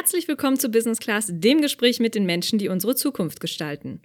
Herzlich willkommen zu Business Class, dem Gespräch mit den Menschen, die unsere Zukunft gestalten.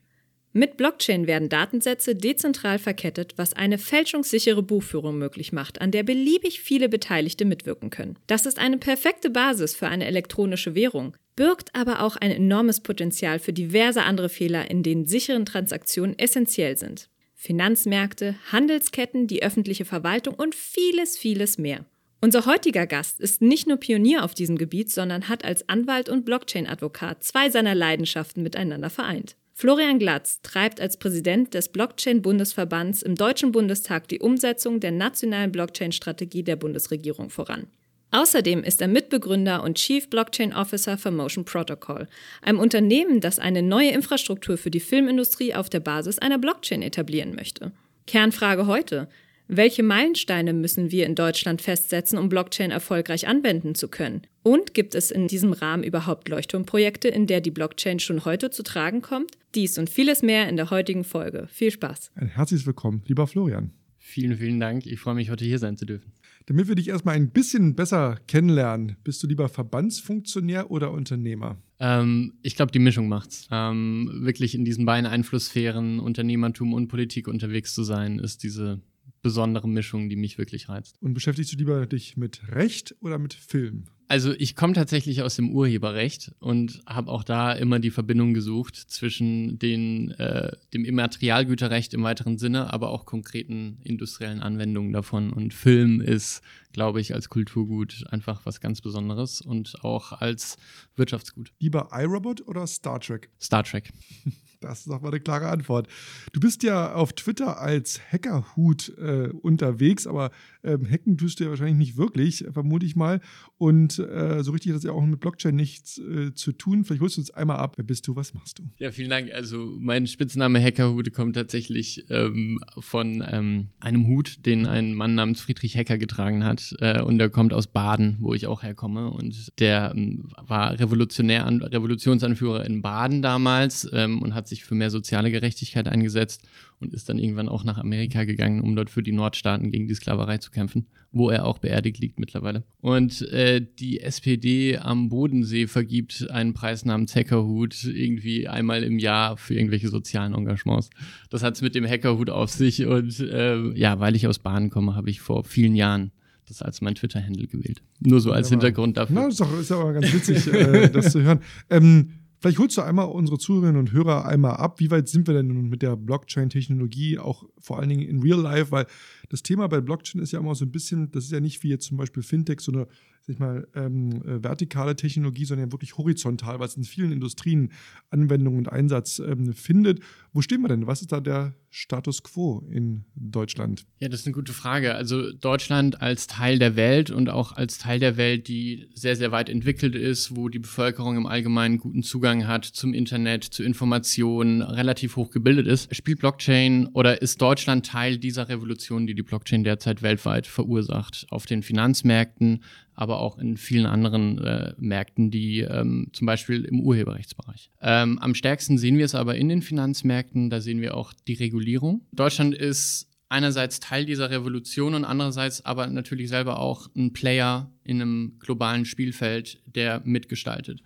Mit Blockchain werden Datensätze dezentral verkettet, was eine fälschungssichere Buchführung möglich macht, an der beliebig viele Beteiligte mitwirken können. Das ist eine perfekte Basis für eine elektronische Währung, birgt aber auch ein enormes Potenzial für diverse andere Fehler, in denen sicheren Transaktionen essentiell sind. Finanzmärkte, Handelsketten, die öffentliche Verwaltung und vieles, vieles mehr. Unser heutiger Gast ist nicht nur Pionier auf diesem Gebiet, sondern hat als Anwalt und Blockchain-Advokat zwei seiner Leidenschaften miteinander vereint. Florian Glatz treibt als Präsident des Blockchain-Bundesverbands im Deutschen Bundestag die Umsetzung der nationalen Blockchain-Strategie der Bundesregierung voran. Außerdem ist er Mitbegründer und Chief Blockchain Officer für Motion Protocol, einem Unternehmen, das eine neue Infrastruktur für die Filmindustrie auf der Basis einer Blockchain etablieren möchte. Kernfrage heute: welche Meilensteine müssen wir in Deutschland festsetzen, um Blockchain erfolgreich anwenden zu können? Und gibt es in diesem Rahmen überhaupt Leuchtturmprojekte, in der die Blockchain schon heute zu tragen kommt? Dies und vieles mehr in der heutigen Folge. Viel Spaß. Ein herzliches Willkommen, lieber Florian. Vielen, vielen Dank. Ich freue mich, heute hier sein zu dürfen. Damit wir dich erstmal ein bisschen besser kennenlernen, bist du lieber Verbandsfunktionär oder Unternehmer? Ähm, ich glaube, die Mischung macht's. Ähm, wirklich in diesen beiden Einflusssphären, Unternehmertum und Politik unterwegs zu sein, ist diese besondere Mischung, die mich wirklich reizt. Und beschäftigst du lieber dich mit Recht oder mit Film? Also ich komme tatsächlich aus dem Urheberrecht und habe auch da immer die Verbindung gesucht zwischen den, äh, dem Immaterialgüterrecht im weiteren Sinne, aber auch konkreten industriellen Anwendungen davon. Und Film ist, glaube ich, als Kulturgut einfach was ganz Besonderes und auch als Wirtschaftsgut. Lieber iRobot oder Star Trek? Star Trek. Das ist doch mal eine klare Antwort. Du bist ja auf Twitter als Hackerhut äh, unterwegs, aber ähm, hacken tust du ja wahrscheinlich nicht wirklich, vermute ich mal. Und äh, so richtig hat das ja auch mit Blockchain nichts äh, zu tun. Vielleicht holst du uns einmal ab. Wer bist du? Was machst du? Ja, vielen Dank. Also mein Spitzname Hackerhut kommt tatsächlich ähm, von ähm, einem Hut, den ein Mann namens Friedrich Hacker getragen hat. Äh, und der kommt aus Baden, wo ich auch herkomme. Und der ähm, war Revolutionär, Revolutionsanführer in Baden damals ähm, und hat sich sich für mehr soziale Gerechtigkeit eingesetzt und ist dann irgendwann auch nach Amerika gegangen, um dort für die Nordstaaten gegen die Sklaverei zu kämpfen, wo er auch beerdigt liegt mittlerweile. Und äh, die SPD am Bodensee vergibt einen Preis namens Hackerhut irgendwie einmal im Jahr für irgendwelche sozialen Engagements. Das hat es mit dem Hackerhut auf sich und äh, ja, weil ich aus Bahn komme, habe ich vor vielen Jahren das als mein Twitter-Handle gewählt. Nur so als ja, Hintergrund dafür. Na, ist, doch, ist aber ganz witzig, äh, das zu hören. Ähm, Vielleicht holst du einmal unsere Zuhörerinnen und Hörer einmal ab. Wie weit sind wir denn nun mit der Blockchain-Technologie, auch vor allen Dingen in Real Life? Weil das Thema bei Blockchain ist ja immer so ein bisschen, das ist ja nicht wie jetzt zum Beispiel Fintech, so eine sag ich mal, ähm, äh, vertikale Technologie, sondern wirklich horizontal, was in vielen Industrien Anwendung und Einsatz ähm, findet. Wo stehen wir denn? Was ist da der Status quo in Deutschland? Ja, das ist eine gute Frage. Also Deutschland als Teil der Welt und auch als Teil der Welt, die sehr, sehr weit entwickelt ist, wo die Bevölkerung im Allgemeinen guten Zugang hat zum Internet, zu Informationen, relativ hoch gebildet ist, spielt Blockchain oder ist Deutschland Teil dieser Revolution, die die Blockchain derzeit weltweit verursacht, auf den Finanzmärkten, aber auch in vielen anderen äh, Märkten, die ähm, zum Beispiel im Urheberrechtsbereich. Ähm, am stärksten sehen wir es aber in den Finanzmärkten, da sehen wir auch die Regulierung. Deutschland ist einerseits Teil dieser Revolution und andererseits aber natürlich selber auch ein Player in einem globalen Spielfeld, der mitgestaltet.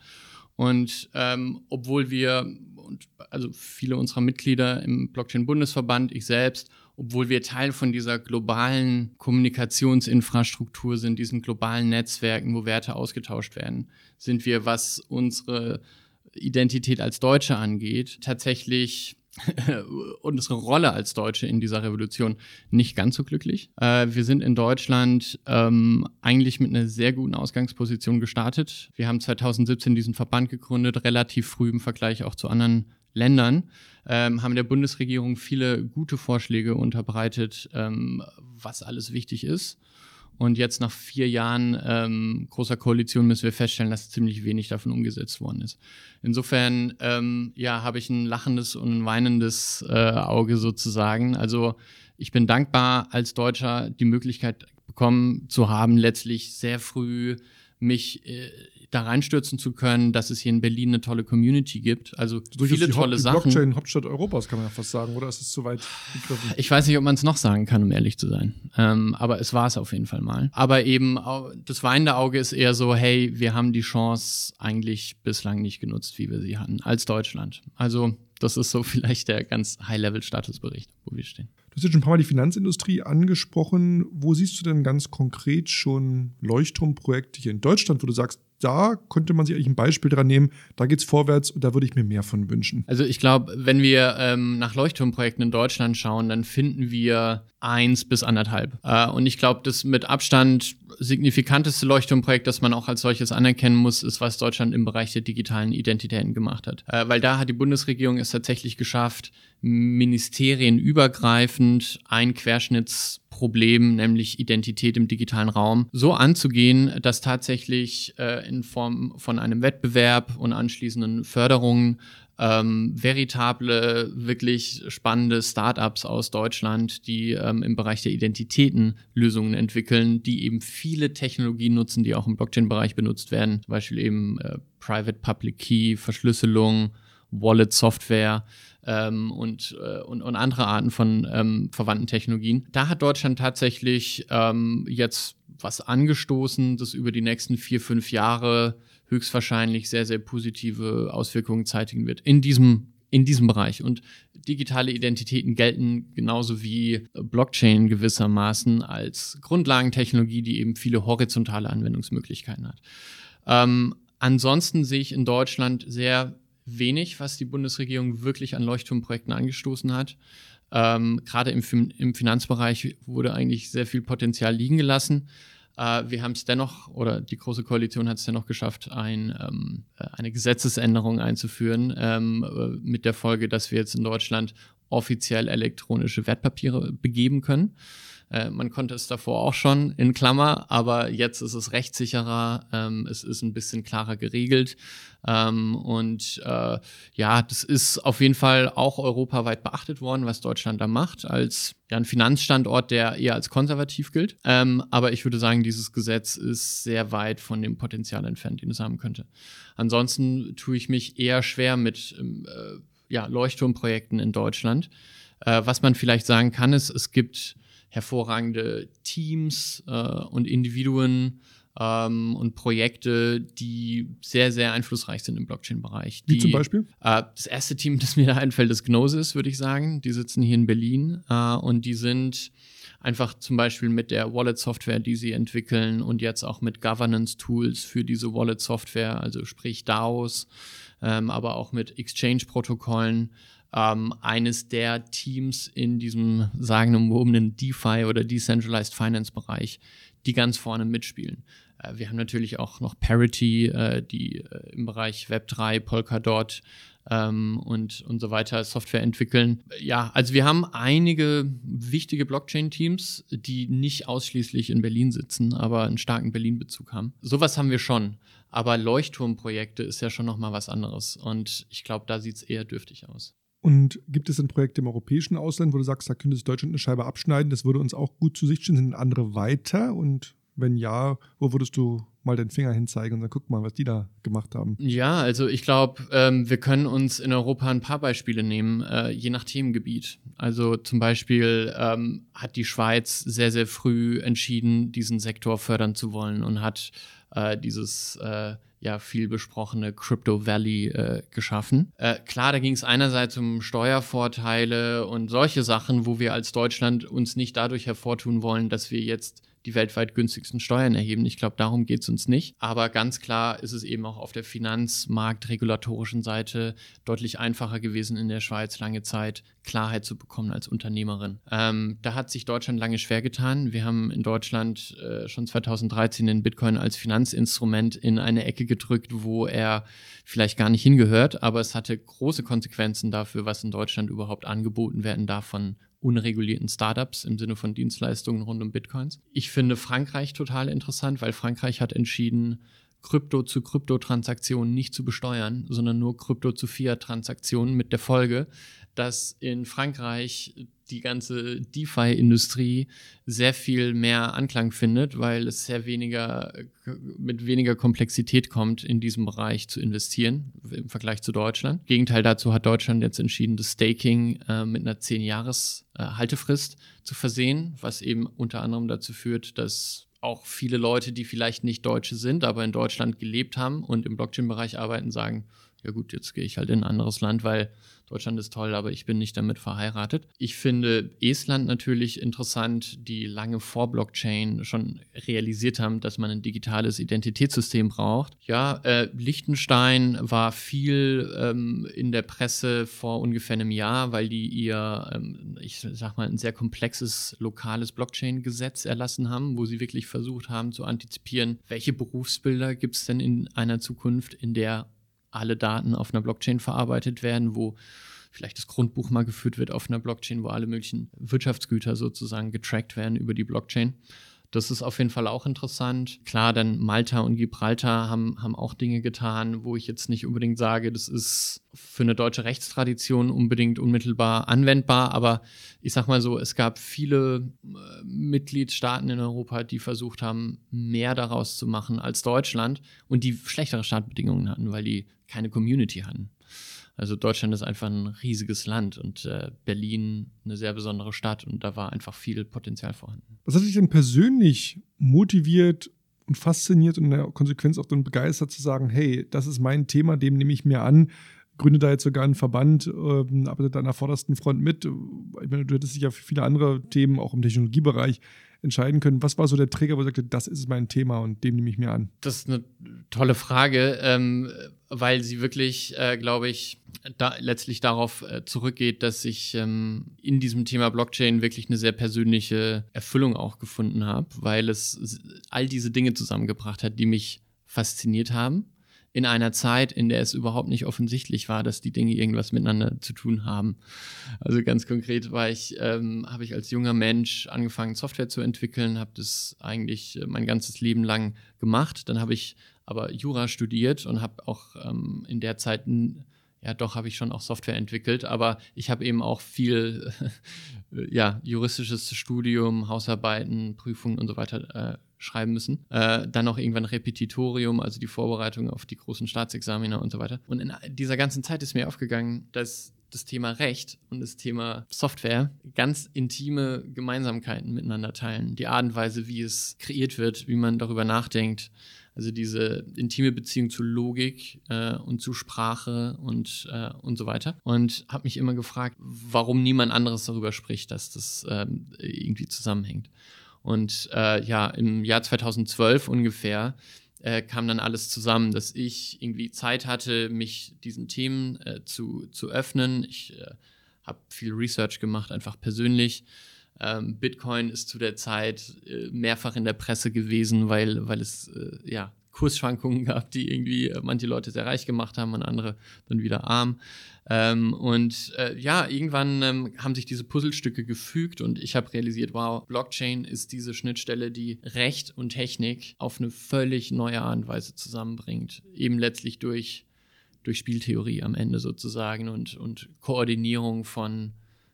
Und ähm, obwohl wir, und also viele unserer Mitglieder im Blockchain-Bundesverband, ich selbst obwohl wir Teil von dieser globalen Kommunikationsinfrastruktur sind, diesen globalen Netzwerken, wo Werte ausgetauscht werden, sind wir, was unsere Identität als Deutsche angeht, tatsächlich unsere Rolle als Deutsche in dieser Revolution nicht ganz so glücklich. Äh, wir sind in Deutschland ähm, eigentlich mit einer sehr guten Ausgangsposition gestartet. Wir haben 2017 diesen Verband gegründet, relativ früh im Vergleich auch zu anderen Ländern ähm, haben der Bundesregierung viele gute Vorschläge unterbreitet, ähm, was alles wichtig ist. Und jetzt nach vier Jahren ähm, großer Koalition müssen wir feststellen, dass ziemlich wenig davon umgesetzt worden ist. Insofern ähm, ja, habe ich ein lachendes und ein weinendes äh, Auge sozusagen. Also ich bin dankbar als Deutscher die Möglichkeit bekommen zu haben, letztlich sehr früh mich äh, da reinstürzen zu können, dass es hier in Berlin eine tolle Community gibt. Also Durchaus viele tolle Haupt- Sachen. Blockchain-Hauptstadt Europas, kann man ja fast sagen, oder ist es zu weit gegriffen? Ich weiß nicht, ob man es noch sagen kann, um ehrlich zu sein. Ähm, aber es war es auf jeden Fall mal. Aber eben das weinende Auge ist eher so, hey, wir haben die Chance eigentlich bislang nicht genutzt, wie wir sie hatten, als Deutschland. Also das ist so vielleicht der ganz High-Level-Statusbericht, wo wir stehen. Du hast jetzt schon ein paar Mal die Finanzindustrie angesprochen. Wo siehst du denn ganz konkret schon Leuchtturmprojekte hier in Deutschland, wo du sagst, da könnte man sich eigentlich ein Beispiel dran nehmen, da geht's vorwärts und da würde ich mir mehr von wünschen. Also ich glaube, wenn wir ähm, nach Leuchtturmprojekten in Deutschland schauen, dann finden wir eins bis anderthalb. Äh, und ich glaube, das mit Abstand signifikanteste Leuchtturmprojekt, das man auch als solches anerkennen muss, ist, was Deutschland im Bereich der digitalen Identitäten gemacht hat. Äh, weil da hat die Bundesregierung es tatsächlich geschafft, ministerienübergreifend ein Querschnittsproblem, nämlich Identität im digitalen Raum, so anzugehen, dass tatsächlich äh, in Form von einem Wettbewerb und anschließenden Förderungen ähm, veritable, wirklich spannende Startups aus Deutschland, die ähm, im Bereich der Identitäten Lösungen entwickeln, die eben viele Technologien nutzen, die auch im Blockchain-Bereich benutzt werden, zum Beispiel eben äh, Private Public Key, Verschlüsselung, Wallet-Software ähm, und, äh, und, und andere Arten von ähm, verwandten Technologien. Da hat Deutschland tatsächlich ähm, jetzt was angestoßen, das über die nächsten vier, fünf Jahre höchstwahrscheinlich sehr, sehr positive Auswirkungen zeitigen wird in diesem in diesem Bereich. Und digitale Identitäten gelten genauso wie Blockchain gewissermaßen als Grundlagentechnologie, die eben viele horizontale Anwendungsmöglichkeiten hat. Ähm, ansonsten sehe ich in Deutschland sehr wenig, was die Bundesregierung wirklich an Leuchtturmprojekten angestoßen hat. Ähm, Gerade im, im Finanzbereich wurde eigentlich sehr viel Potenzial liegen gelassen. Äh, wir haben es dennoch, oder die Große Koalition hat es dennoch geschafft, ein, ähm, äh, eine Gesetzesänderung einzuführen, ähm, äh, mit der Folge, dass wir jetzt in Deutschland offiziell elektronische Wertpapiere begeben können. Äh, man konnte es davor auch schon in Klammer, aber jetzt ist es rechtssicherer, ähm, es ist ein bisschen klarer geregelt. Ähm, und äh, ja, das ist auf jeden Fall auch europaweit beachtet worden, was Deutschland da macht, als ja, ein Finanzstandort, der eher als konservativ gilt. Ähm, aber ich würde sagen, dieses Gesetz ist sehr weit von dem Potenzial entfernt, den es haben könnte. Ansonsten tue ich mich eher schwer mit ähm, äh, ja, Leuchtturmprojekten in Deutschland. Äh, was man vielleicht sagen kann, ist, es gibt hervorragende Teams äh, und Individuen ähm, und Projekte, die sehr, sehr einflussreich sind im Blockchain-Bereich. Wie Die- zum Beispiel? Äh, das erste Team, das mir da einfällt, ist Gnosis, würde ich sagen. Die sitzen hier in Berlin äh, und die sind einfach zum Beispiel mit der Wallet-Software, die sie entwickeln und jetzt auch mit Governance-Tools für diese Wallet-Software, also sprich DAOs, ähm, aber auch mit Exchange-Protokollen, ähm, eines der Teams in diesem sagenumwobenen DeFi oder Decentralized Finance-Bereich, die ganz vorne mitspielen. Äh, wir haben natürlich auch noch Parity, äh, die äh, im Bereich Web3, Polkadot ähm, und, und so weiter Software entwickeln. Ja, also wir haben einige wichtige Blockchain-Teams, die nicht ausschließlich in Berlin sitzen, aber einen starken Berlin-Bezug haben. Sowas haben wir schon. Aber Leuchtturmprojekte ist ja schon nochmal was anderes. Und ich glaube, da sieht es eher dürftig aus. Und gibt es denn Projekte im europäischen Ausland, wo du sagst, da könnte sich Deutschland eine Scheibe abschneiden, das würde uns auch gut zu Sicht stehen, sind andere weiter? Und wenn ja, wo würdest du mal den Finger hinzeigen und dann guck mal, was die da gemacht haben? Ja, also ich glaube, ähm, wir können uns in Europa ein paar Beispiele nehmen, äh, je nach Themengebiet. Also zum Beispiel ähm, hat die Schweiz sehr, sehr früh entschieden, diesen Sektor fördern zu wollen und hat äh, dieses äh, ja viel besprochene Crypto Valley äh, geschaffen. Äh, klar, da ging es einerseits um Steuervorteile und solche Sachen, wo wir als Deutschland uns nicht dadurch hervortun wollen, dass wir jetzt die weltweit günstigsten Steuern erheben. Ich glaube, darum geht es uns nicht. Aber ganz klar ist es eben auch auf der finanzmarktregulatorischen Seite deutlich einfacher gewesen, in der Schweiz lange Zeit Klarheit zu bekommen als Unternehmerin. Ähm, da hat sich Deutschland lange schwer getan. Wir haben in Deutschland äh, schon 2013 den Bitcoin als Finanzinstrument in eine Ecke gedrückt, wo er vielleicht gar nicht hingehört, aber es hatte große Konsequenzen dafür, was in Deutschland überhaupt angeboten werden darf von unregulierten Startups im Sinne von Dienstleistungen rund um Bitcoins. Ich finde Frankreich total interessant, weil Frankreich hat entschieden, Krypto zu Kryptotransaktionen nicht zu besteuern, sondern nur Krypto zu Fiat-Transaktionen mit der Folge, dass in Frankreich die ganze DeFi-Industrie sehr viel mehr Anklang findet, weil es sehr weniger mit weniger Komplexität kommt, in diesem Bereich zu investieren im Vergleich zu Deutschland. Gegenteil dazu hat Deutschland jetzt entschieden, das Staking äh, mit einer 10-Jahres-Haltefrist äh, zu versehen, was eben unter anderem dazu führt, dass auch viele Leute, die vielleicht nicht Deutsche sind, aber in Deutschland gelebt haben und im Blockchain-Bereich arbeiten, sagen, ja gut, jetzt gehe ich halt in ein anderes Land, weil Deutschland ist toll, aber ich bin nicht damit verheiratet. Ich finde Estland natürlich interessant, die lange vor Blockchain schon realisiert haben, dass man ein digitales Identitätssystem braucht. Ja, äh, Liechtenstein war viel ähm, in der Presse vor ungefähr einem Jahr, weil die ihr, ähm, ich sag mal, ein sehr komplexes lokales Blockchain-Gesetz erlassen haben, wo sie wirklich versucht haben zu antizipieren, welche Berufsbilder gibt es denn in einer Zukunft, in der alle Daten auf einer Blockchain verarbeitet werden, wo vielleicht das Grundbuch mal geführt wird auf einer Blockchain, wo alle möglichen Wirtschaftsgüter sozusagen getrackt werden über die Blockchain. Das ist auf jeden Fall auch interessant. Klar, dann Malta und Gibraltar haben, haben auch Dinge getan, wo ich jetzt nicht unbedingt sage, das ist für eine deutsche Rechtstradition unbedingt unmittelbar anwendbar. Aber ich sag mal so, es gab viele äh, Mitgliedstaaten in Europa, die versucht haben, mehr daraus zu machen als Deutschland und die schlechtere Startbedingungen hatten, weil die keine Community hatten. Also Deutschland ist einfach ein riesiges Land und äh, Berlin eine sehr besondere Stadt und da war einfach viel Potenzial vorhanden. Was hat dich denn persönlich motiviert und fasziniert und in der Konsequenz auch dann begeistert zu sagen, hey, das ist mein Thema, dem nehme ich mir an, gründe da jetzt sogar einen Verband, äh, arbeite da an der vordersten Front mit. Ich meine, du hättest dich ja für viele andere Themen auch im Technologiebereich entscheiden können. Was war so der Träger, wo du sagte, das ist mein Thema und dem nehme ich mir an? Das ist eine tolle Frage, ähm, weil sie wirklich, äh, glaube ich, da letztlich darauf äh, zurückgeht, dass ich ähm, in diesem Thema Blockchain wirklich eine sehr persönliche Erfüllung auch gefunden habe, weil es all diese Dinge zusammengebracht hat, die mich fasziniert haben in einer Zeit, in der es überhaupt nicht offensichtlich war, dass die Dinge irgendwas miteinander zu tun haben. Also ganz konkret war ich, ähm, habe ich als junger Mensch angefangen, Software zu entwickeln, habe das eigentlich mein ganzes Leben lang gemacht. Dann habe ich aber Jura studiert und habe auch ähm, in der Zeit ja, doch habe ich schon auch Software entwickelt, aber ich habe eben auch viel ja, juristisches Studium, Hausarbeiten, Prüfungen und so weiter äh, schreiben müssen. Äh, dann noch irgendwann Repetitorium, also die Vorbereitung auf die großen Staatsexaminer und so weiter. Und in dieser ganzen Zeit ist mir aufgegangen, dass das Thema Recht und das Thema Software ganz intime Gemeinsamkeiten miteinander teilen. Die Art und Weise, wie es kreiert wird, wie man darüber nachdenkt. Also diese intime Beziehung zu Logik äh, und zu Sprache und, äh, und so weiter. Und habe mich immer gefragt, warum niemand anderes darüber spricht, dass das äh, irgendwie zusammenhängt. Und äh, ja, im Jahr 2012 ungefähr äh, kam dann alles zusammen, dass ich irgendwie Zeit hatte, mich diesen Themen äh, zu, zu öffnen. Ich äh, habe viel Research gemacht, einfach persönlich. Ähm, Bitcoin ist zu der Zeit äh, mehrfach in der Presse gewesen, weil, weil es äh, ja Kursschwankungen gab, die irgendwie äh, manche Leute sehr reich gemacht haben und andere dann wieder arm. Ähm, und äh, ja, irgendwann ähm, haben sich diese Puzzlestücke gefügt und ich habe realisiert, wow, Blockchain ist diese Schnittstelle, die Recht und Technik auf eine völlig neue Art und Weise zusammenbringt. Eben letztlich durch, durch Spieltheorie am Ende sozusagen und, und Koordinierung von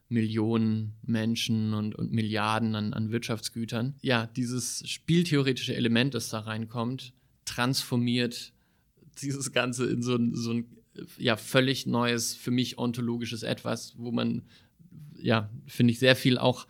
Millionen Menschen und, und Milliarden an, an Wirtschaftsgütern. Ja, dieses spieltheoretische Element, das da reinkommt, transformiert dieses Ganze in so ein, so ein ja, völlig neues, für mich ontologisches Etwas, wo man, ja, finde ich, sehr viel auch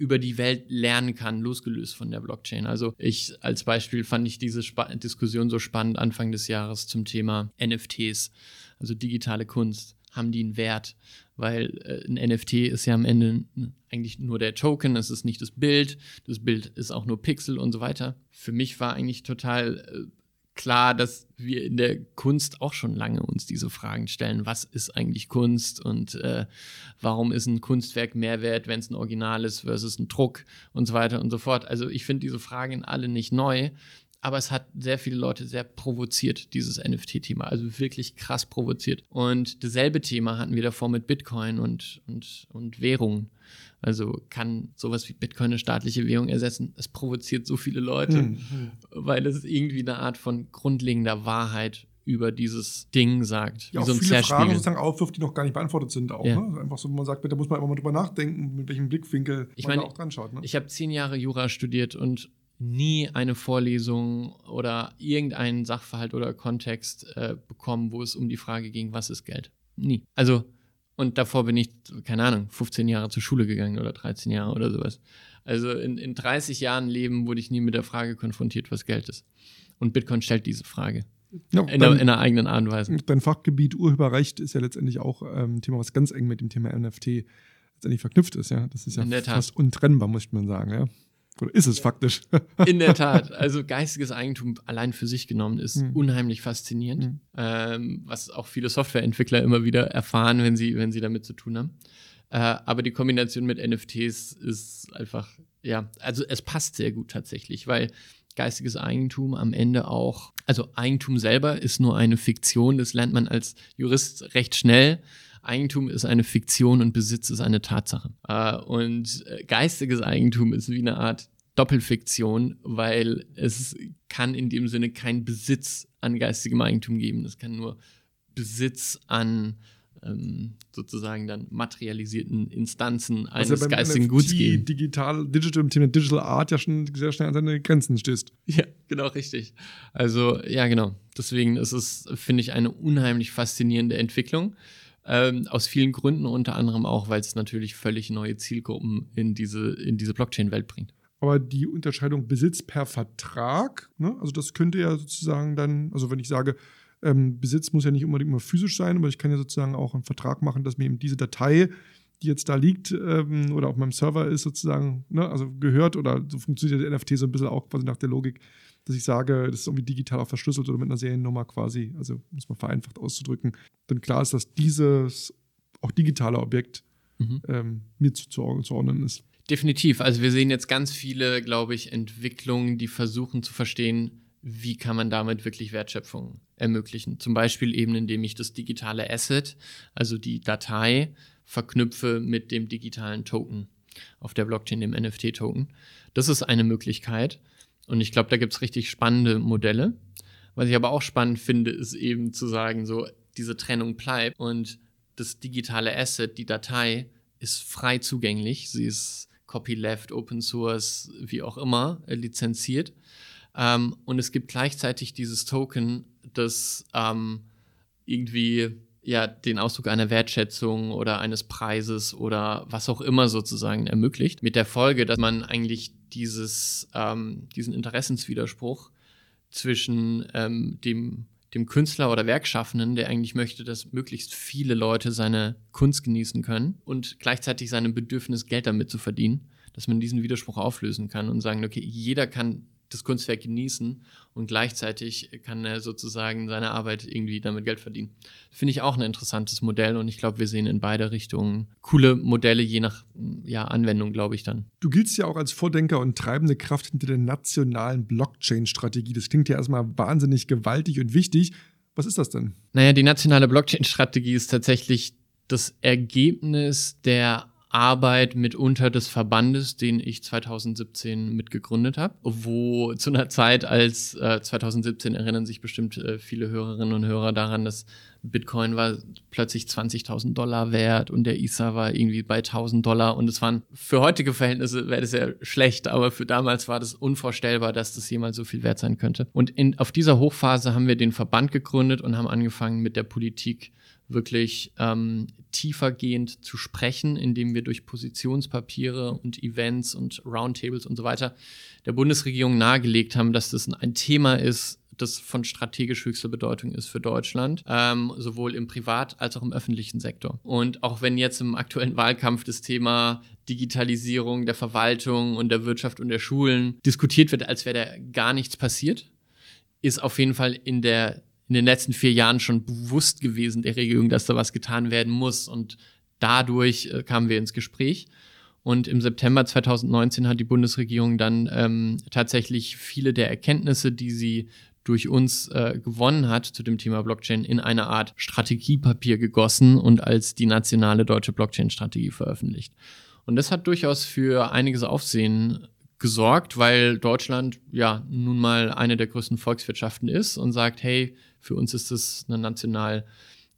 über die Welt lernen kann, losgelöst von der Blockchain. Also ich als Beispiel fand ich diese Sp Diskussion so spannend Anfang des Jahres zum Thema NFTs, also digitale Kunst. Haben die einen Wert? Weil äh, ein NFT ist ja am Ende eigentlich nur der Token, es ist nicht das Bild, das Bild ist auch nur Pixel und so weiter. Für mich war eigentlich total äh, klar, dass wir in der Kunst auch schon lange uns diese Fragen stellen. Was ist eigentlich Kunst und äh, warum ist ein Kunstwerk mehr wert, wenn es ein Original ist versus ein Druck und so weiter und so fort. Also ich finde diese Fragen alle nicht neu, aber es hat sehr viele Leute sehr provoziert, dieses NFT-Thema, also wirklich krass provoziert. Und dasselbe Thema hatten wir davor mit Bitcoin und, und, und Währungen. Also kann sowas wie Bitcoin eine staatliche Währung ersetzen? Es provoziert so viele Leute, mhm. weil es irgendwie eine Art von grundlegender Wahrheit über dieses Ding sagt. Ja, wie so ein viele Fragen sozusagen aufwirft, die noch gar nicht beantwortet sind auch. Ja. Ne? Einfach so, man sagt, da muss man einfach mal drüber nachdenken, mit welchem Blickwinkel ich man meine, da auch dran schaut. Ne? Ich habe zehn Jahre Jura studiert und nie eine Vorlesung oder irgendeinen Sachverhalt oder Kontext äh, bekommen, wo es um die Frage ging, was ist Geld? Nie. Also, und davor bin ich, keine Ahnung, 15 Jahre zur Schule gegangen oder 13 Jahre oder sowas. Also in, in 30 Jahren Leben wurde ich nie mit der Frage konfrontiert, was Geld ist. Und Bitcoin stellt diese Frage. Ja, in, dein, einer eigenen Art und Weise. Dein Fachgebiet Urheberrecht ist ja letztendlich auch ähm, ein Thema, was ganz eng mit dem Thema NFT letztendlich verknüpft ist, ja. Das ist ja fast untrennbar, muss man sagen, ja. Oder ist es faktisch? In der Tat. Also geistiges Eigentum allein für sich genommen ist mhm. unheimlich faszinierend, mhm. ähm, was auch viele Softwareentwickler immer wieder erfahren, wenn sie, wenn sie damit zu tun haben. Äh, aber die Kombination mit NFTs ist einfach, ja, also es passt sehr gut tatsächlich, weil geistiges Eigentum am Ende auch, also Eigentum selber ist nur eine Fiktion, das lernt man als Jurist recht schnell. Eigentum ist eine Fiktion und Besitz ist eine Tatsache. Äh, und äh, geistiges Eigentum ist wie eine Art Doppelfiktion, weil es kann in dem Sinne keinen Besitz an geistigem Eigentum geben. Es kann nur Besitz an ähm, sozusagen dann materialisierten Instanzen eines also geistigen NFT Guts geben. Digital, Digital, Digital Art ja schon sehr schnell an seine Grenzen stößt. Ja, genau, richtig. Also, ja, genau. Deswegen ist es, finde ich, eine unheimlich faszinierende Entwicklung. Ähm, aus vielen Gründen, unter anderem auch, weil es natürlich völlig neue Zielgruppen in diese, in diese Blockchain-Welt bringt. Aber die Unterscheidung Besitz per Vertrag, ne? also das könnte ja sozusagen dann, also wenn ich sage, ähm, Besitz muss ja nicht unbedingt immer physisch sein, aber ich kann ja sozusagen auch einen Vertrag machen, dass mir eben diese Datei, die jetzt da liegt ähm, oder auf meinem Server ist, sozusagen, ne, also gehört oder so funktioniert der NFT so ein bisschen auch quasi nach der Logik, dass ich sage, das ist irgendwie digital auch verschlüsselt oder mit einer Seriennummer quasi, also muss man vereinfacht auszudrücken, dann klar ist, dass dieses auch digitale Objekt mhm. ähm, mir zuzuordnen ist. Definitiv. Also wir sehen jetzt ganz viele, glaube ich, Entwicklungen, die versuchen zu verstehen, wie kann man damit wirklich Wertschöpfung ermöglichen. Zum Beispiel eben, indem ich das digitale Asset, also die Datei, verknüpfe mit dem digitalen Token auf der Blockchain, dem NFT-Token. Das ist eine Möglichkeit. Und ich glaube, da gibt es richtig spannende Modelle. Was ich aber auch spannend finde, ist eben zu sagen, so, diese Trennung bleibt und das digitale Asset, die Datei, ist frei zugänglich. Sie ist Copyleft, Open Source, wie auch immer, äh, lizenziert. Ähm, und es gibt gleichzeitig dieses Token, das ähm, irgendwie ja den Ausdruck einer Wertschätzung oder eines Preises oder was auch immer sozusagen ermöglicht. Mit der Folge, dass man eigentlich dieses, ähm, diesen Interessenswiderspruch zwischen ähm, dem, dem Künstler oder Werkschaffenden, der eigentlich möchte, dass möglichst viele Leute seine Kunst genießen können und gleichzeitig seinem Bedürfnis, Geld damit zu verdienen, dass man diesen Widerspruch auflösen kann und sagen, okay, jeder kann das Kunstwerk genießen und gleichzeitig kann er sozusagen seine Arbeit irgendwie damit Geld verdienen. Finde ich auch ein interessantes Modell und ich glaube, wir sehen in beide Richtungen coole Modelle, je nach ja, Anwendung, glaube ich dann. Du giltst ja auch als Vordenker und treibende Kraft hinter der nationalen Blockchain-Strategie. Das klingt ja erstmal wahnsinnig gewaltig und wichtig. Was ist das denn? Naja, die nationale Blockchain-Strategie ist tatsächlich das Ergebnis der Arbeit mitunter des Verbandes, den ich 2017 mitgegründet habe, wo zu einer Zeit als äh, 2017 erinnern sich bestimmt äh, viele Hörerinnen und Hörer daran, dass Bitcoin war plötzlich 20.000 Dollar wert und der Ether war irgendwie bei 1.000 Dollar und es waren für heutige Verhältnisse wäre das ja schlecht, aber für damals war das unvorstellbar, dass das jemals so viel wert sein könnte. Und in, auf dieser Hochphase haben wir den Verband gegründet und haben angefangen mit der Politik wirklich ähm, tiefergehend zu sprechen, indem wir durch Positionspapiere und Events und Roundtables und so weiter der Bundesregierung nahegelegt haben, dass das ein Thema ist, das von strategisch höchster Bedeutung ist für Deutschland, ähm, sowohl im Privat- als auch im öffentlichen Sektor. Und auch wenn jetzt im aktuellen Wahlkampf das Thema Digitalisierung der Verwaltung und der Wirtschaft und der Schulen diskutiert wird, als wäre da gar nichts passiert, ist auf jeden Fall in der in den letzten vier Jahren schon bewusst gewesen der Regierung, dass da was getan werden muss. Und dadurch äh, kamen wir ins Gespräch. Und im September 2019 hat die Bundesregierung dann ähm, tatsächlich viele der Erkenntnisse, die sie durch uns äh, gewonnen hat zu dem Thema Blockchain, in eine Art Strategiepapier gegossen und als die nationale deutsche Blockchain-Strategie veröffentlicht. Und das hat durchaus für einiges Aufsehen gesorgt, weil Deutschland ja nun mal eine der größten Volkswirtschaften ist und sagt, hey, für uns ist das eine national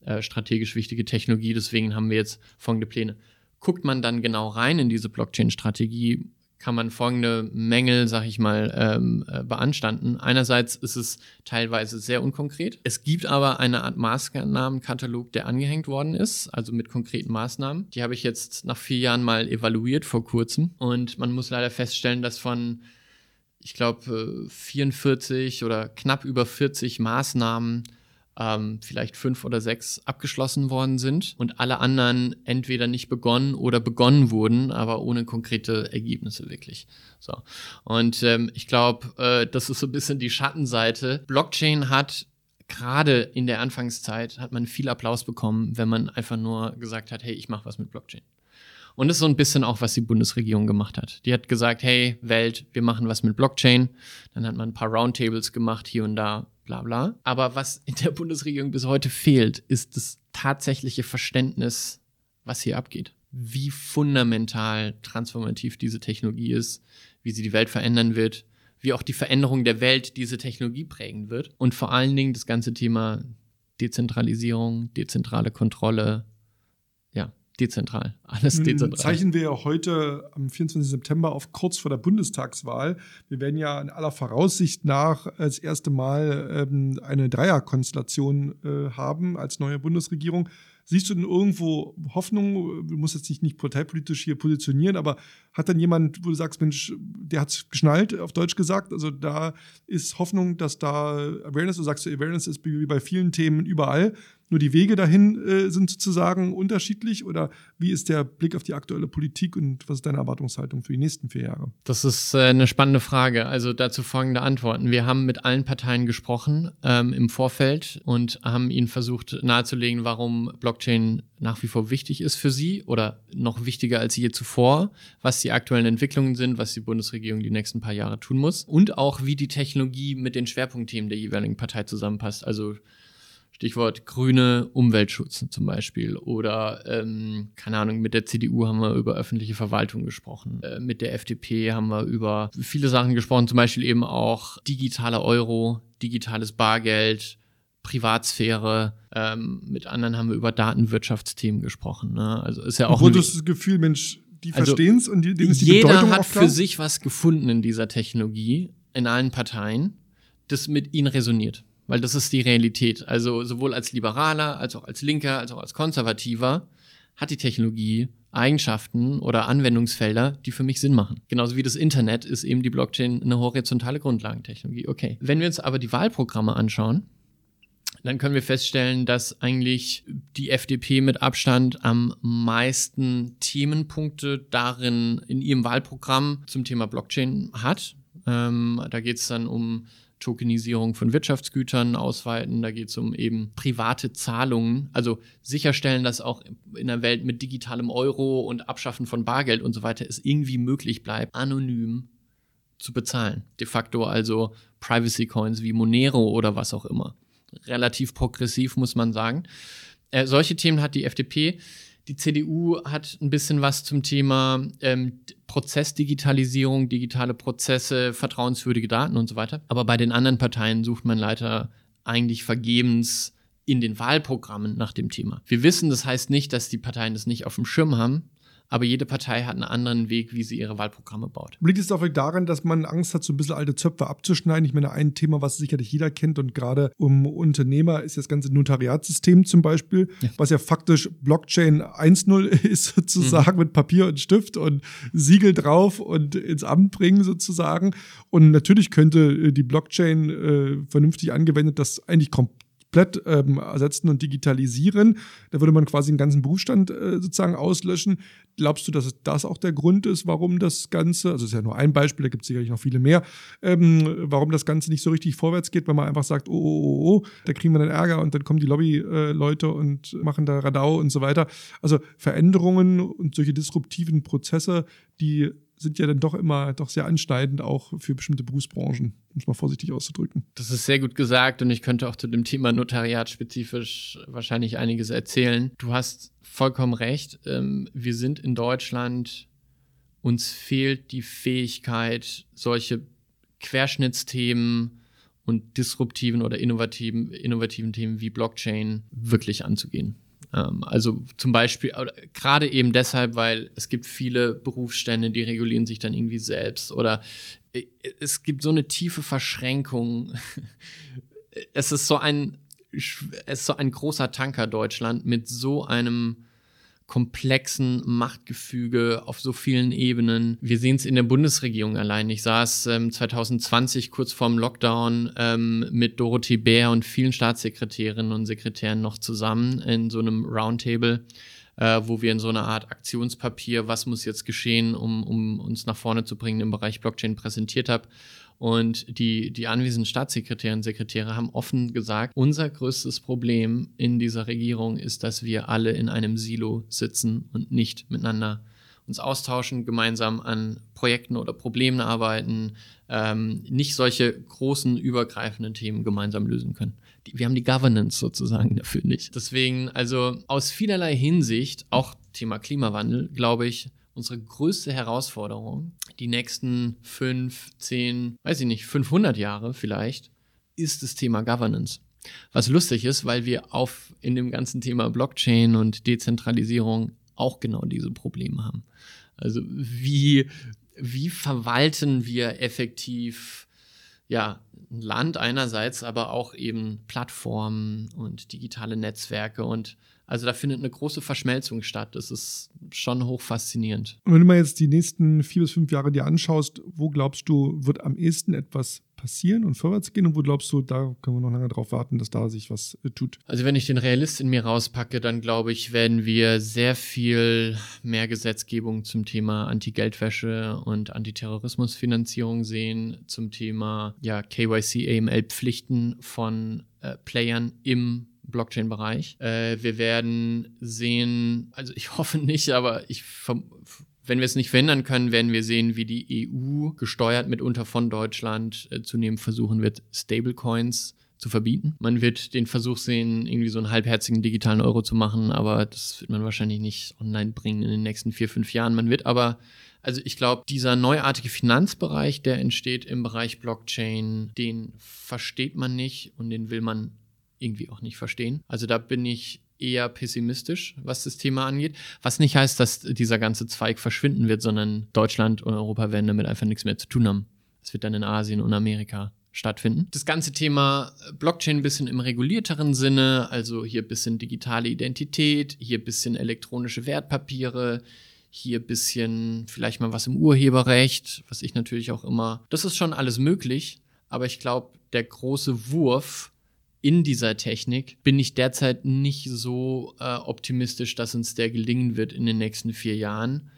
äh, strategisch wichtige Technologie, deswegen haben wir jetzt folgende Pläne. Guckt man dann genau rein in diese Blockchain-Strategie, kann man folgende Mängel, sag ich mal, ähm, äh, beanstanden. Einerseits ist es teilweise sehr unkonkret. Es gibt aber eine Art Maßnahmenkatalog, der angehängt worden ist, also mit konkreten Maßnahmen. Die habe ich jetzt nach vier Jahren mal evaluiert vor kurzem. Und man muss leider feststellen, dass von, ich glaube, 44 oder knapp über 40 Maßnahmen ähm, vielleicht fünf oder sechs abgeschlossen worden sind und alle anderen entweder nicht begonnen oder begonnen wurden, aber ohne konkrete Ergebnisse wirklich. So. Und ähm, ich glaube, äh, das ist so ein bisschen die Schattenseite. Blockchain hat gerade in der Anfangszeit hat man viel Applaus bekommen, wenn man einfach nur gesagt hat, hey, ich mache was mit Blockchain. Und das ist so ein bisschen auch, was die Bundesregierung gemacht hat. Die hat gesagt, hey, Welt, wir machen was mit Blockchain. Dann hat man ein paar Roundtables gemacht, hier und da, bla bla. Aber was in der Bundesregierung bis heute fehlt, ist das tatsächliche Verständnis, was hier abgeht. Wie fundamental transformativ diese Technologie ist, wie sie die Welt verändern wird, wie auch die Veränderung der Welt diese Technologie prägen wird. Und vor allen Dingen das ganze Thema Dezentralisierung, dezentrale Kontrolle, dezentral. Alles dezentral. Zeichnen wir ja heute am 24. September auf kurz vor der Bundestagswahl. Wir werden ja in aller Voraussicht nach das erste Mal ähm, eine Dreierkonstellation äh, haben als neue Bundesregierung. Siehst du denn irgendwo Hoffnung? Du musst jetzt nicht, nicht parteipolitisch hier positionieren, aber hat dann jemand, wo du sagst, Mensch, der hat es geschnallt, auf Deutsch gesagt? Also da ist Hoffnung, dass da Awareness, du sagst, Awareness ist wie bei vielen Themen überall, nur die Wege dahin äh, sind sozusagen unterschiedlich oder wie ist der Blick auf die aktuelle Politik und was ist deine Erwartungshaltung für die nächsten vier Jahre? Das ist äh, eine spannende Frage. Also dazu folgende Antworten. Wir haben mit allen Parteien gesprochen ähm, im Vorfeld und haben ihnen versucht nahezulegen, warum Blockchain nach wie vor wichtig ist für sie oder noch wichtiger als je zuvor, was die aktuellen Entwicklungen sind, was die Bundesregierung die nächsten paar Jahre tun muss und auch wie die Technologie mit den Schwerpunktthemen der jeweiligen Partei zusammenpasst. Also Stichwort grüne Umweltschutz zum Beispiel. Oder, ähm, keine Ahnung, mit der CDU haben wir über öffentliche Verwaltung gesprochen. Äh, mit der FDP haben wir über viele Sachen gesprochen, zum Beispiel eben auch digitaler Euro, digitales Bargeld, Privatsphäre. Ähm, mit anderen haben wir über Datenwirtschaftsthemen gesprochen. Ne? Also ist ja auch. Wo du das Gefühl, Mensch, die also, verstehen es und die, denen ist die jeder Bedeutung hat für sich was gefunden in dieser Technologie, in allen Parteien, das mit ihnen resoniert weil das ist die Realität. Also sowohl als Liberaler, als auch als Linker, als auch als Konservativer hat die Technologie Eigenschaften oder Anwendungsfelder, die für mich Sinn machen. Genauso wie das Internet ist eben die Blockchain eine horizontale Grundlagentechnologie. Okay. Wenn wir uns aber die Wahlprogramme anschauen, dann können wir feststellen, dass eigentlich die FDP mit Abstand am meisten Themenpunkte darin in ihrem Wahlprogramm zum Thema Blockchain hat. Ähm, da geht es dann um Tokenisierung von Wirtschaftsgütern ausweiten. Da geht es um eben private Zahlungen, also sicherstellen, dass auch in der Welt mit digitalem Euro und Abschaffen von Bargeld und so weiter es irgendwie möglich bleibt, anonym zu bezahlen. De facto also Privacy Coins wie Monero oder was auch immer. Relativ progressiv, muss man sagen. Äh, solche Themen hat die FDP. Die CDU hat ein bisschen was zum Thema ähm, Prozessdigitalisierung, digitale Prozesse, vertrauenswürdige Daten und so weiter. Aber bei den anderen Parteien sucht man leider eigentlich vergebens in den Wahlprogrammen nach dem Thema. Wir wissen, das heißt nicht, dass die Parteien das nicht auf dem Schirm haben, aber jede Partei hat einen anderen Weg, wie sie ihre Wahlprogramme baut. Liegt es auch daran, dass man Angst hat, so ein bisschen alte Zöpfe abzuschneiden? Ich meine, ein Thema, was sicherlich jeder kennt und gerade um Unternehmer ist das ganze Notariatssystem zum Beispiel, ja. was ja faktisch Blockchain 1.0 ist sozusagen mhm. mit Papier und Stift und Siegel drauf und ins Amt bringen sozusagen. Und natürlich könnte die Blockchain äh, vernünftig angewendet das eigentlich komplett komplett ähm, ersetzen und digitalisieren. Da würde man quasi den ganzen Berufsstand äh, sozusagen auslöschen. Glaubst du, dass das auch der Grund ist, warum das Ganze, also ist ja nur ein Beispiel, da gibt es sicherlich noch viele mehr, ähm, warum das Ganze nicht so richtig vorwärts geht, weil man einfach sagt, oh, oh, oh, oh, da kriegen wir dann Ärger und dann kommen die Lobby-Leute und machen da Radau und so weiter. Also Veränderungen und solche disruptiven Prozesse, die sind ja dann doch immer doch sehr anschneidend, auch für bestimmte Berufsbranchen, um es mal vorsichtig auszudrücken. Das ist sehr gut gesagt und ich könnte auch zu dem Thema Notariat spezifisch wahrscheinlich einiges erzählen. Du hast vollkommen recht. Ähm, wir sind in Deutschland uns fehlt die Fähigkeit, solche Querschnittsthemen und disruptiven oder innovativen, innovativen Themen wie Blockchain wirklich anzugehen. Ähm, also zum Beispiel, gerade eben deshalb, weil es gibt viele Berufsstände, die regulieren sich dann irgendwie selbst oder äh, es gibt so eine tiefe Verschränkung. es ist so ein, es ist so ein großer Tanker Deutschland mit so einem komplexen Machtgefüge auf so vielen Ebenen. Wir sehen es in der Bundesregierung allein. Ich saß ähm, 2020 kurz vorm Lockdown ähm, mit Dorothee Bär und vielen Staatssekretärinnen und Sekretären noch zusammen in so einem Roundtable. Äh, wo wir in so einer Art Aktionspapier, was muss jetzt geschehen, um, um uns nach vorne zu bringen, im Bereich Blockchain präsentiert habe. Und die, die anwesenden Staatssekretäre und Sekretäre haben offen gesagt, unser größtes Problem in dieser Regierung ist, dass wir alle in einem Silo sitzen und nicht miteinander uns austauschen, gemeinsam an Projekten oder Problemen arbeiten, ähm, nicht solche großen, übergreifenden Themen gemeinsam lösen können. Die, wir haben die Governance sozusagen dafür nicht. Deswegen, also aus vielerlei Hinsicht, auch Thema Klimawandel, glaube ich, unsere größte Herausforderung, die nächsten fünf, zehn, weiß ich nicht, 500 Jahre vielleicht, ist das Thema Governance. Was lustig ist, weil wir auf in dem ganzen Thema Blockchain und Dezentralisierung auch genau diese Probleme haben. Also wie, wie verwalten wir effektiv ja, Land einerseits, aber auch eben Plattformen und digitale Netzwerke und also da findet eine große Verschmelzung statt. Das ist schon hoch faszinierend. Und wenn du mal jetzt die nächsten vier bis fünf Jahre dir anschaust, wo glaubst du, wird am ehesten etwas passieren und vorwärts gehen? Und wo glaubst du, da können wir noch lange drauf warten, dass da sich was äh, tut? Also wenn ich den Realist in mir rauspacke, dann glaube ich, werden wir sehr viel mehr Gesetzgebung zum Thema Anti-Geldwäsche und Antiterrorismusfinanzierung sehen, zum Thema ja, KYC, AML-Pflichten von äh, Playern im Blockchain-Bereich. Äh, wir werden sehen, also ich hoffe nicht, aber ich wenn wir es nicht verhindern können, werden wir sehen, wie die EU gesteuert mitunter von Deutschland äh, zunehmend versuchen wird, Stablecoins zu verbieten. Man wird den Versuch sehen, irgendwie so einen halbherzigen digitalen Euro zu machen, aber das wird man wahrscheinlich nicht online bringen in den nächsten vier, fünf Jahren. Man wird aber also ich glaube, dieser neuartige Finanzbereich, der entsteht im Bereich Blockchain, den versteht man nicht und den will man irgendwie auch nicht verstehen. Also da bin ich eher pessimistisch, was das Thema angeht. Was nicht heißt, dass dieser ganze Zweig verschwinden wird, sondern Deutschland und Europa werden damit einfach nichts mehr zu tun haben. Es wird dann in Asien und Amerika stattfinden. Das ganze Thema Blockchain ein bisschen im regulierteren Sinne, also hier ein bisschen digitale Identität, hier ein bisschen elektronische Wertpapiere, hier ein bisschen vielleicht mal was im Urheberrecht, was ich natürlich auch immer. Das ist schon alles möglich, aber ich glaube, der große Wurf in dieser Technik bin ich derzeit nicht so äh, optimistisch, dass uns der gelingen wird in den nächsten vier Jahren.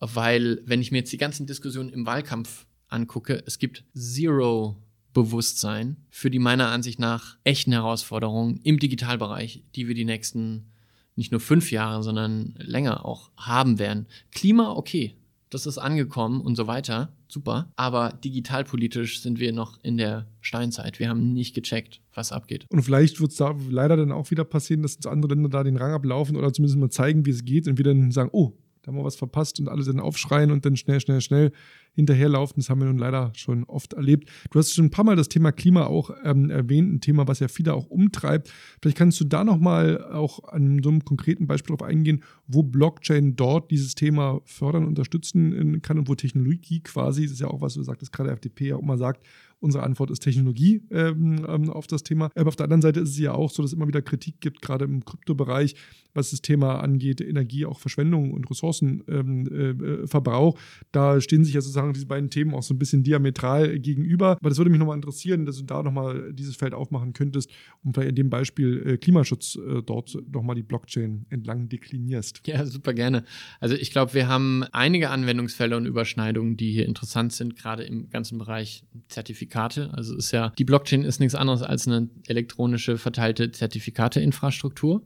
Weil, wenn ich mir jetzt die ganzen Diskussionen im Wahlkampf angucke, es gibt Zero Bewusstsein für die meiner Ansicht nach echten Herausforderungen im Digitalbereich, die wir die nächsten nicht nur fünf Jahre, sondern länger auch haben werden. Klima, okay, das ist angekommen und so weiter, super. Aber digitalpolitisch sind wir noch in der Steinzeit. Wir haben nicht gecheckt, was abgeht. Und vielleicht wird es da leider dann auch wieder passieren, dass andere Länder da den Rang ablaufen oder zumindest mal zeigen, wie es geht und wir dann sagen, oh, da haben wir was verpasst und alle dann aufschreien und dann schnell, schnell, schnell hinterherlaufen. Das haben wir nun leider schon oft erlebt. Du hast schon ein paar Mal das Thema Klima auch ähm, erwähnt, ein Thema, was ja viele auch umtreibt. Vielleicht kannst du da nochmal auch an so einem konkreten Beispiel darauf eingehen, wo Blockchain dort dieses Thema fördern, unterstützen kann und wo Technologie quasi, das ist ja auch was, du sagtest gerade FDP ja auch immer sagt, Unsere Antwort ist Technologie ähm, ähm, auf das Thema. Aber auf der anderen Seite ist es ja auch so, dass es immer wieder Kritik gibt, gerade im Kryptobereich, was das Thema angeht, Energie, auch Verschwendung und Ressourcenverbrauch. Ähm, äh, da stehen sich ja sozusagen diese beiden Themen auch so ein bisschen diametral gegenüber. Aber das würde mich nochmal interessieren, dass du da nochmal dieses Feld aufmachen könntest und vielleicht in dem Beispiel äh, Klimaschutz äh, dort nochmal die Blockchain entlang deklinierst. Ja, super gerne. Also ich glaube, wir haben einige Anwendungsfälle und Überschneidungen, die hier interessant sind, gerade im ganzen Bereich Zertifikation. Zertifikate. Also ist ja, die Blockchain ist nichts anderes als eine elektronische verteilte Zertifikateinfrastruktur.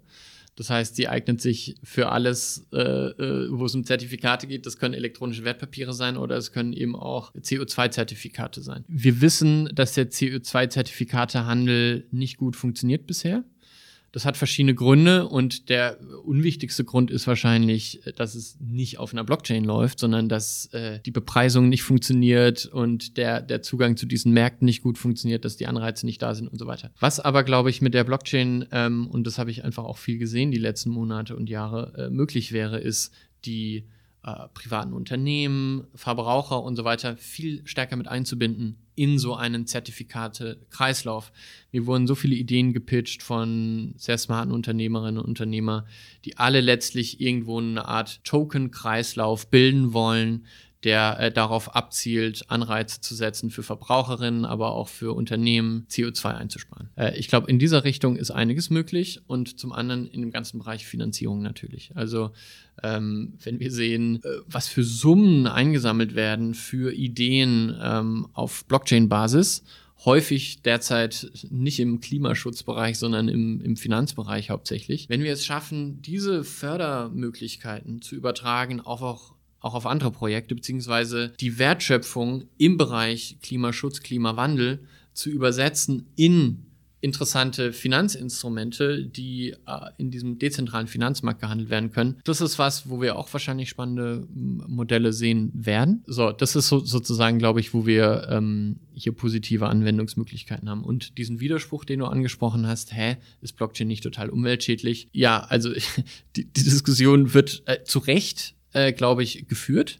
Das heißt, sie eignet sich für alles, äh, äh, wo es um Zertifikate geht. Das können elektronische Wertpapiere sein oder es können eben auch CO2-Zertifikate sein. Wir wissen, dass der CO2-Zertifikatehandel nicht gut funktioniert bisher. Das hat verschiedene Gründe und der unwichtigste Grund ist wahrscheinlich, dass es nicht auf einer Blockchain läuft, sondern dass äh, die Bepreisung nicht funktioniert und der, der Zugang zu diesen Märkten nicht gut funktioniert, dass die Anreize nicht da sind und so weiter. Was aber, glaube ich, mit der Blockchain, ähm, und das habe ich einfach auch viel gesehen die letzten Monate und Jahre, äh, möglich wäre, ist die äh, privaten Unternehmen, Verbraucher und so weiter viel stärker mit einzubinden in so einen Zertifikate-Kreislauf. Mir wurden so viele Ideen gepitcht von sehr smarten Unternehmerinnen und Unternehmer, die alle letztlich irgendwo eine Art Token-Kreislauf bilden wollen, der äh, darauf abzielt, Anreize zu setzen für Verbraucherinnen, aber auch für Unternehmen, CO2 einzusparen. Äh, ich glaube, in dieser Richtung ist einiges möglich und zum anderen in dem ganzen Bereich Finanzierung natürlich. Also ähm, wenn wir sehen, äh, was für Summen eingesammelt werden für Ideen ähm, auf Blockchain-Basis, häufig derzeit nicht im Klimaschutzbereich, sondern im, im Finanzbereich hauptsächlich. Wenn wir es schaffen, diese Fördermöglichkeiten zu übertragen, auch, auch auch auf andere Projekte, beziehungsweise die Wertschöpfung im Bereich Klimaschutz, Klimawandel zu übersetzen in interessante Finanzinstrumente, die äh, in diesem dezentralen Finanzmarkt gehandelt werden können. Das ist was, wo wir auch wahrscheinlich spannende Modelle sehen werden. So, das ist so, sozusagen, glaube ich, wo wir ähm, hier positive Anwendungsmöglichkeiten haben. Und diesen Widerspruch, den du angesprochen hast, hä, ist Blockchain nicht total umweltschädlich? Ja, also die, die Diskussion wird äh, zu Recht äh, glaube ich, geführt.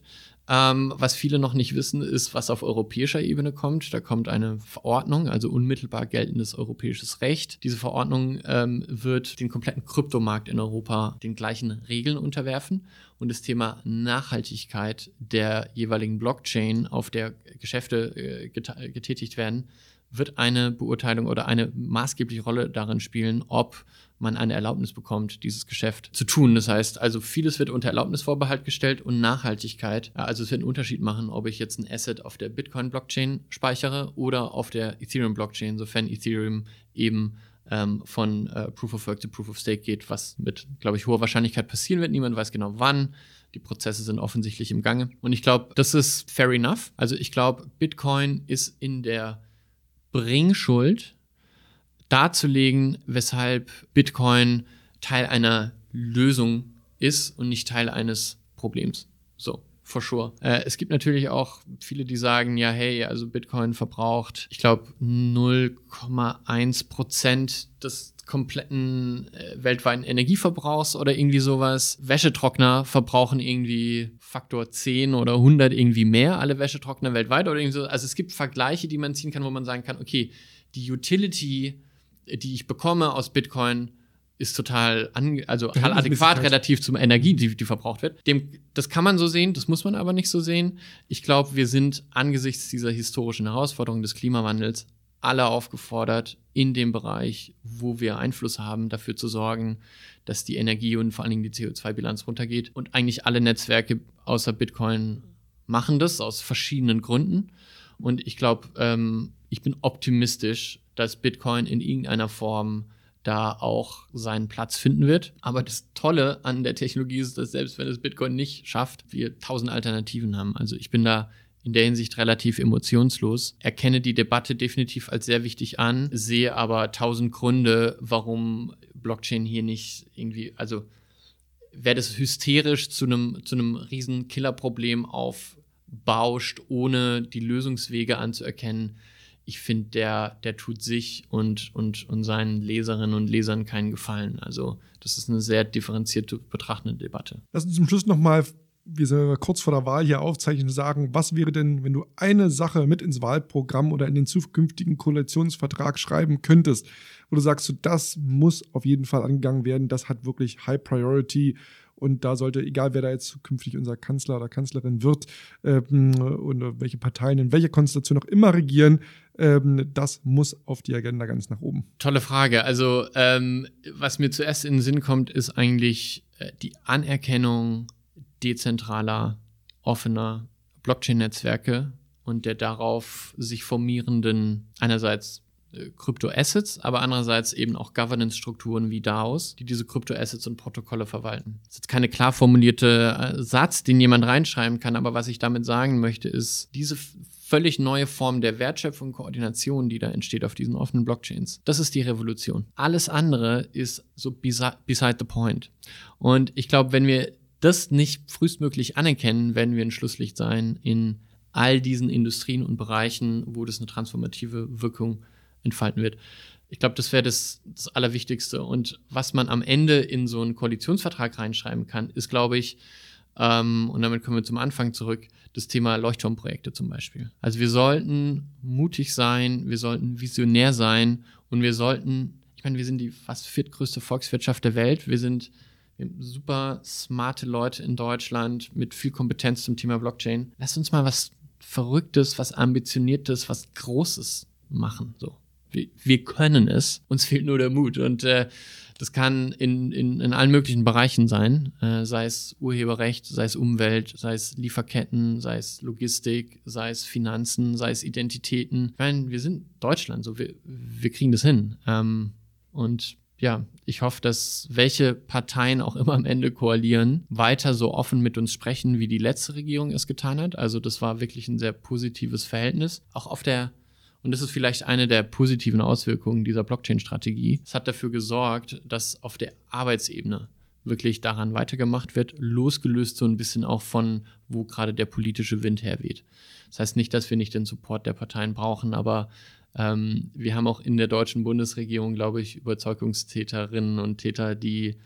Ähm, was viele noch nicht wissen, ist, was auf europäischer Ebene kommt. Da kommt eine Verordnung, also unmittelbar geltendes europäisches Recht. Diese Verordnung ähm, wird den kompletten Kryptomarkt in Europa den gleichen Regeln unterwerfen und das Thema Nachhaltigkeit der jeweiligen Blockchain, auf der Geschäfte äh, getätigt werden, wird eine Beurteilung oder eine maßgebliche Rolle darin spielen, ob man eine Erlaubnis bekommt, dieses Geschäft zu tun. Das heißt, also vieles wird unter Erlaubnisvorbehalt gestellt und Nachhaltigkeit. Also es wird einen Unterschied machen, ob ich jetzt ein Asset auf der Bitcoin-Blockchain speichere oder auf der Ethereum-Blockchain, sofern Ethereum eben ähm, von äh, Proof of Work zu Proof of Stake geht, was mit, glaube ich, hoher Wahrscheinlichkeit passieren wird. Niemand weiß genau wann. Die Prozesse sind offensichtlich im Gange. Und ich glaube, das ist fair enough. Also ich glaube, Bitcoin ist in der Bringschuld darzulegen, weshalb Bitcoin Teil einer Lösung ist und nicht Teil eines Problems. So, for sure. Äh, es gibt natürlich auch viele, die sagen, ja, hey, also Bitcoin verbraucht, ich glaube, 0,1 Prozent des kompletten äh, weltweiten Energieverbrauchs oder irgendwie sowas. Wäschetrockner verbrauchen irgendwie Faktor 10 oder 100 irgendwie mehr, alle Wäschetrockner weltweit oder irgendwie so. Also es gibt Vergleiche, die man ziehen kann, wo man sagen kann, okay, die Utility die ich bekomme aus Bitcoin, ist total, an, also total adäquat relativ zum Energie, die, die verbraucht wird. Dem, das kann man so sehen, das muss man aber nicht so sehen. Ich glaube, wir sind angesichts dieser historischen Herausforderung des Klimawandels alle aufgefordert, in dem Bereich, wo wir Einfluss haben, dafür zu sorgen, dass die Energie und vor allen Dingen die CO2-Bilanz runtergeht. Und eigentlich alle Netzwerke außer Bitcoin machen das aus verschiedenen Gründen. Und ich glaube, ähm, ich bin optimistisch, dass Bitcoin in irgendeiner Form da auch seinen Platz finden wird. Aber das Tolle an der Technologie ist, dass selbst wenn es Bitcoin nicht schafft, wir tausend Alternativen haben. Also ich bin da in der Hinsicht relativ emotionslos, erkenne die Debatte definitiv als sehr wichtig an, sehe aber tausend Gründe, warum Blockchain hier nicht irgendwie, also wäre das hysterisch zu einem, zu einem riesen Killerproblem aufbauscht, ohne die Lösungswege anzuerkennen, ich finde, der, der tut sich und, und, und seinen Leserinnen und Lesern keinen Gefallen. Also das ist eine sehr differenzierte betrachtende Debatte. Lass uns zum Schluss nochmal, wir sind kurz vor der Wahl hier aufzeichnen, sagen, was wäre denn, wenn du eine Sache mit ins Wahlprogramm oder in den zukünftigen Koalitionsvertrag schreiben könntest, wo du sagst, so, das muss auf jeden Fall angegangen werden, das hat wirklich High Priority und da sollte, egal wer da jetzt zukünftig unser Kanzler oder Kanzlerin wird ähm, und welche Parteien in welcher Konstellation auch immer regieren, ähm, das muss auf die Agenda ganz nach oben. Tolle Frage. Also, ähm, was mir zuerst in den Sinn kommt, ist eigentlich äh, die Anerkennung dezentraler, offener Blockchain-Netzwerke und der darauf sich formierenden einerseits äh, Kryptoassets, aber andererseits eben auch Governance-Strukturen wie DAOs, die diese Kryptoassets und Protokolle verwalten. Das ist jetzt keine klar formulierte äh, Satz, den jemand reinschreiben kann, aber was ich damit sagen möchte, ist, diese völlig neue Form der Wertschöpfung und Koordination, die da entsteht auf diesen offenen Blockchains. Das ist die Revolution. Alles andere ist so beside, the point. Und ich glaube, wenn wir das nicht frühestmöglich anerkennen, werden wir ein Schlusslicht sein in all diesen Industrien und Bereichen, wo das eine transformative Wirkung entfalten wird. Ich glaube, das wäre das, das Allerwichtigste. Und was man am Ende in so einen Koalitionsvertrag reinschreiben kann, ist, glaube ich, ähm, und damit kommen wir zum Anfang zurück, das Thema Leuchtturmprojekte zum Beispiel. Also wir sollten mutig sein, wir sollten visionär sein und wir sollten, ich meine, wir sind die fast viertgrößte Volkswirtschaft der Welt, wir sind super smarte Leute in Deutschland mit viel Kompetenz zum Thema Blockchain. Lass uns mal was Verrücktes, was Ambitioniertes, was Großes machen. So. Wir, können es, uns fehlt nur der Mut. Und äh, das kann in, in, in allen möglichen Bereichen sein, äh, sei es Urheberrecht, sei es Umwelt, sei es Lieferketten, sei es Logistik, sei es Finanzen, sei es Identitäten. Ich meine, wir sind Deutschland, so wir, wir kriegen das hin. Ähm, und ja, ich hoffe, dass welche Parteien auch immer am Ende koalieren, weiter so offen mit uns sprechen, wie die letzte Regierung es getan hat. Also das war wirklich ein sehr positives Verhältnis. Auch auf der und das ist vielleicht eine der positiven Auswirkungen dieser Blockchain-Strategie. Es hat dafür gesorgt, dass auf der Arbeitsebene wirklich daran weitergemacht wird, losgelöst so ein bisschen auch von, wo gerade der politische Wind herweht. Das heißt nicht, dass wir nicht den Support der Parteien brauchen, aber ähm, wir haben auch in der deutschen Bundesregierung, glaube ich, Überzeugungstäterinnen und Täter, die,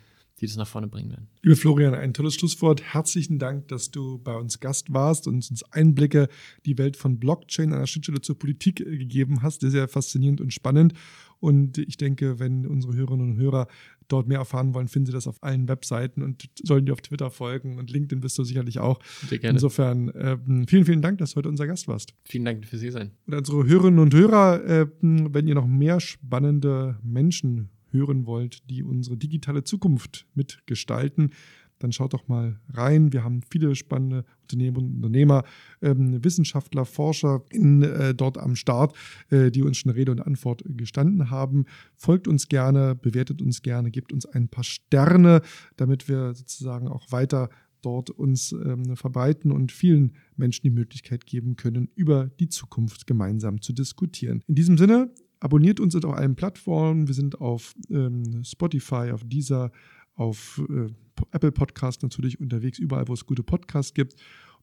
die das nach vorne bringen werden. Liebe Florian, ein tolles Schlusswort. Herzlichen Dank, dass du bei uns Gast warst und uns Einblicke die Welt von Blockchain an der Schnittstelle zur Politik äh, gegeben hast. Sehr, sehr faszinierend und spannend. Und ich denke, wenn unsere Hörerinnen und Hörer dort mehr erfahren wollen, finden Sie das auf allen Webseiten und sollen dir auf Twitter folgen und LinkedIn bist du sicherlich auch. Sehr gerne. Insofern äh, vielen, vielen Dank, dass du heute unser Gast warst. Vielen Dank für Sie sein. Und unsere Hörerinnen und Hörer, äh, wenn ihr noch mehr spannende Menschen hören wollt, die unsere digitale Zukunft mitgestalten, dann schaut doch mal rein. Wir haben viele spannende Unternehmen und Unternehmer, ähm, Wissenschaftler, Forscher in, äh, dort am Start, äh, die uns schon Rede und Antwort gestanden haben. Folgt uns gerne, bewertet uns gerne, gebt uns ein paar Sterne, damit wir sozusagen auch weiter dort uns ähm, verbreiten und vielen Menschen die Möglichkeit geben können, über die Zukunft gemeinsam zu diskutieren. In diesem Sinne, abonniert uns auf allen Plattformen. Wir sind auf ähm, Spotify, auf dieser, auf äh, Apple Podcast natürlich unterwegs, überall, wo es gute Podcasts gibt.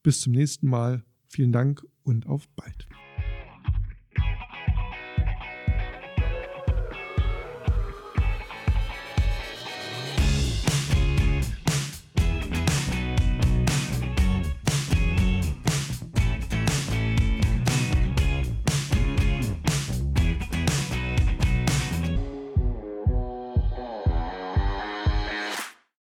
Bis zum nächsten Mal. Vielen Dank und auf bald.